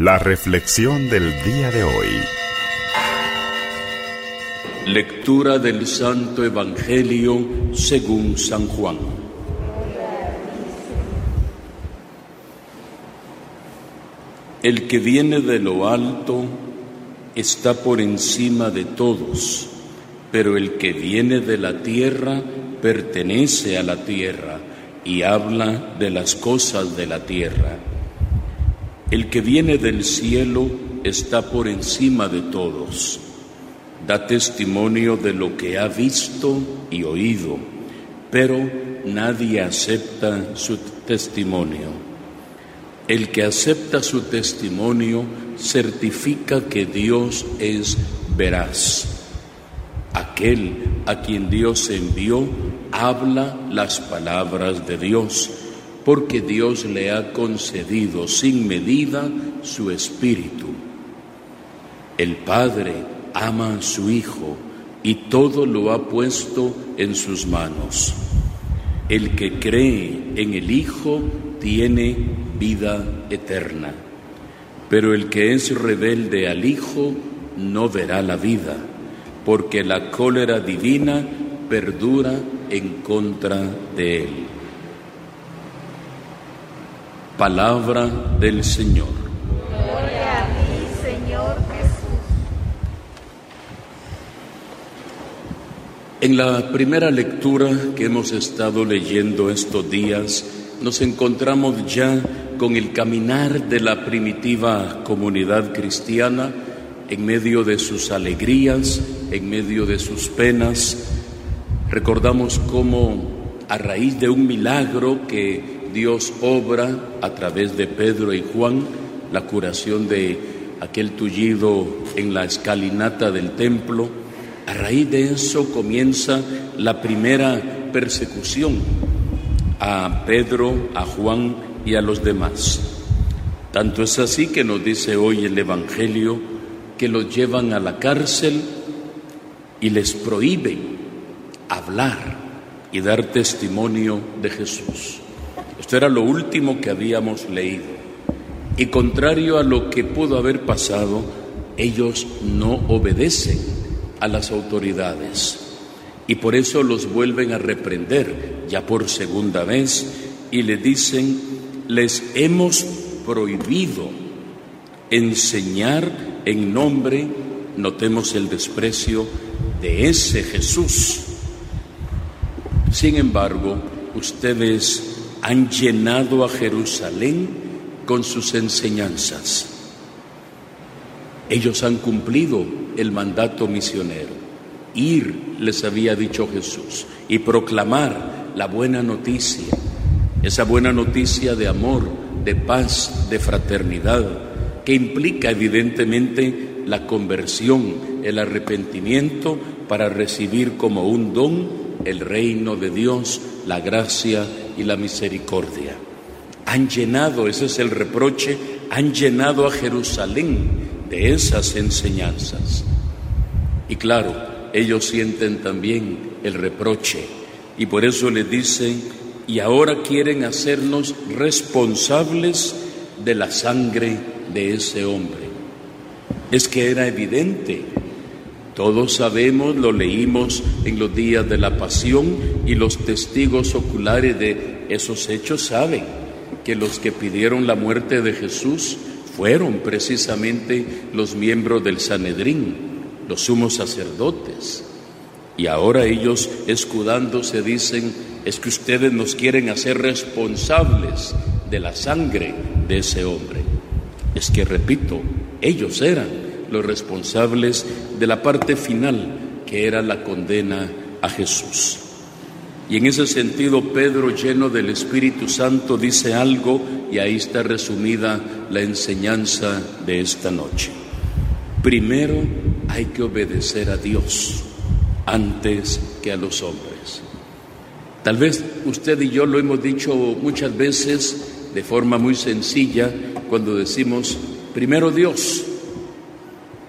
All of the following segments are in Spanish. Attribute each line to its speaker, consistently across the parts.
Speaker 1: La reflexión del día de hoy.
Speaker 2: Lectura del Santo Evangelio según San Juan. El que viene de lo alto está por encima de todos, pero el que viene de la tierra pertenece a la tierra y habla de las cosas de la tierra. El que viene del cielo está por encima de todos. Da testimonio de lo que ha visto y oído, pero nadie acepta su testimonio. El que acepta su testimonio certifica que Dios es veraz. Aquel a quien Dios envió habla las palabras de Dios porque Dios le ha concedido sin medida su espíritu. El Padre ama a su Hijo y todo lo ha puesto en sus manos. El que cree en el Hijo tiene vida eterna, pero el que es rebelde al Hijo no verá la vida, porque la cólera divina perdura en contra de él. Palabra del Señor.
Speaker 3: Gloria a ti, Señor Jesús.
Speaker 2: En la primera lectura que hemos estado leyendo estos días, nos encontramos ya con el caminar de la primitiva comunidad cristiana en medio de sus alegrías, en medio de sus penas. Recordamos cómo a raíz de un milagro que Dios obra a través de Pedro y Juan la curación de aquel tullido en la escalinata del templo. A raíz de eso comienza la primera persecución a Pedro, a Juan y a los demás. Tanto es así que nos dice hoy el Evangelio que los llevan a la cárcel y les prohíben hablar y dar testimonio de Jesús. Esto era lo último que habíamos leído. Y contrario a lo que pudo haber pasado, ellos no obedecen a las autoridades. Y por eso los vuelven a reprender ya por segunda vez y le dicen, les hemos prohibido enseñar en nombre, notemos el desprecio, de ese Jesús. Sin embargo, ustedes han llenado a Jerusalén con sus enseñanzas. Ellos han cumplido el mandato misionero. Ir, les había dicho Jesús, y proclamar la buena noticia, esa buena noticia de amor, de paz, de fraternidad, que implica evidentemente la conversión, el arrepentimiento para recibir como un don el reino de Dios, la gracia y la misericordia. Han llenado, ese es el reproche, han llenado a Jerusalén de esas enseñanzas. Y claro, ellos sienten también el reproche y por eso le dicen, y ahora quieren hacernos responsables de la sangre de ese hombre. Es que era evidente todos sabemos, lo leímos en los días de la pasión y los testigos oculares de esos hechos saben que los que pidieron la muerte de Jesús fueron precisamente los miembros del Sanedrín, los sumos sacerdotes. Y ahora ellos, escudándose, dicen, es que ustedes nos quieren hacer responsables de la sangre de ese hombre. Es que, repito, ellos eran los responsables de la parte final, que era la condena a Jesús. Y en ese sentido, Pedro, lleno del Espíritu Santo, dice algo y ahí está resumida la enseñanza de esta noche. Primero hay que obedecer a Dios antes que a los hombres. Tal vez usted y yo lo hemos dicho muchas veces de forma muy sencilla cuando decimos, primero Dios,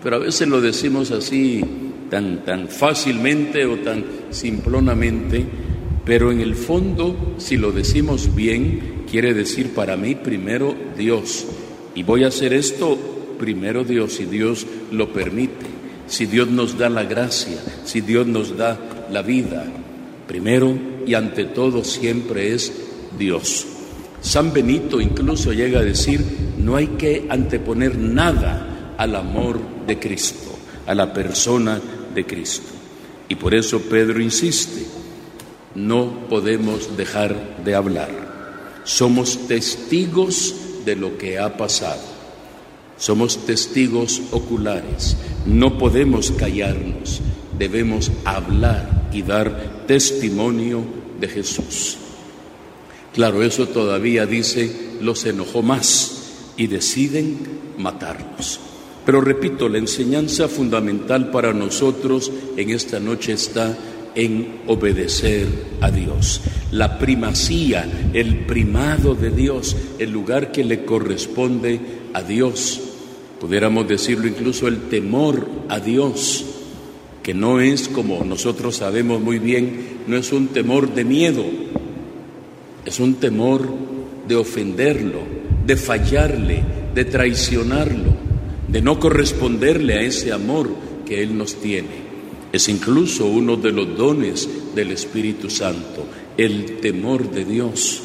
Speaker 2: pero a veces lo decimos así tan, tan fácilmente o tan simplonamente, pero en el fondo, si lo decimos bien, quiere decir para mí primero Dios Y voy a hacer esto primero Dios, si Dios lo permite, si Dios nos da la gracia, si Dios nos da la vida. Primero y ante todo siempre es Dios. San Benito incluso llega a decir, no hay que anteponer nada al amor de Cristo, a la persona de Cristo. Y por eso Pedro insiste, no podemos dejar de hablar. Somos testigos de lo que ha pasado. Somos testigos oculares. No podemos callarnos. Debemos hablar y dar testimonio de Jesús. Claro, eso todavía dice, los enojó más y deciden matarlos. Pero repito, la enseñanza fundamental para nosotros en esta noche está en obedecer a Dios. La primacía, el primado de Dios, el lugar que le corresponde a Dios. Pudiéramos decirlo incluso el temor a Dios, que no es como nosotros sabemos muy bien, no es un temor de miedo, es un temor de ofenderlo, de fallarle, de traicionarlo, de no corresponderle a ese amor que Él nos tiene. Es incluso uno de los dones del Espíritu Santo, el temor de Dios.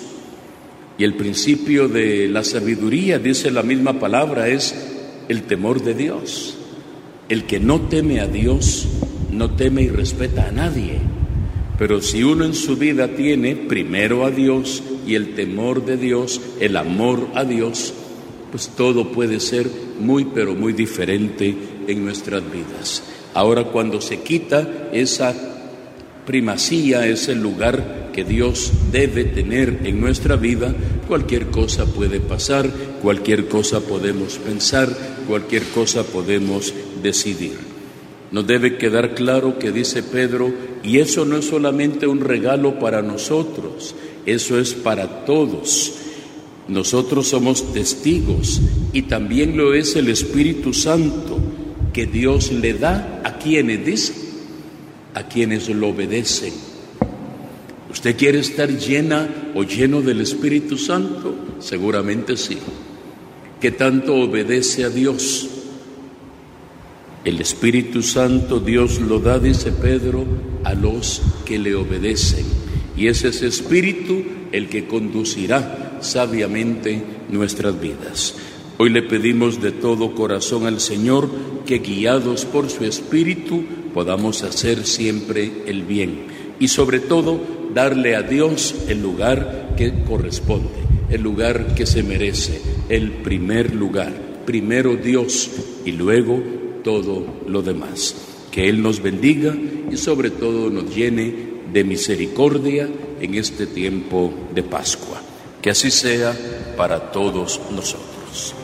Speaker 2: Y el principio de la sabiduría, dice la misma palabra, es el temor de Dios. El que no teme a Dios, no teme y respeta a nadie. Pero si uno en su vida tiene primero a Dios y el temor de Dios, el amor a Dios, pues todo puede ser muy, pero muy diferente en nuestras vidas. Ahora cuando se quita esa primacía, ese lugar que Dios debe tener en nuestra vida, cualquier cosa puede pasar, cualquier cosa podemos pensar, cualquier cosa podemos decidir. Nos debe quedar claro que dice Pedro, y eso no es solamente un regalo para nosotros, eso es para todos. Nosotros somos testigos y también lo es el Espíritu Santo que Dios le da a quienes dice, a quienes lo obedecen. ¿Usted quiere estar llena o lleno del Espíritu Santo? Seguramente sí. ¿Qué tanto obedece a Dios? El Espíritu Santo Dios lo da, dice Pedro, a los que le obedecen. Y es ese Espíritu el que conducirá sabiamente nuestras vidas. Hoy le pedimos de todo corazón al Señor que guiados por su Espíritu podamos hacer siempre el bien y sobre todo darle a Dios el lugar que corresponde, el lugar que se merece, el primer lugar. Primero Dios y luego todo lo demás. Que Él nos bendiga y sobre todo nos llene de misericordia en este tiempo de Pascua. Que así sea para todos nosotros.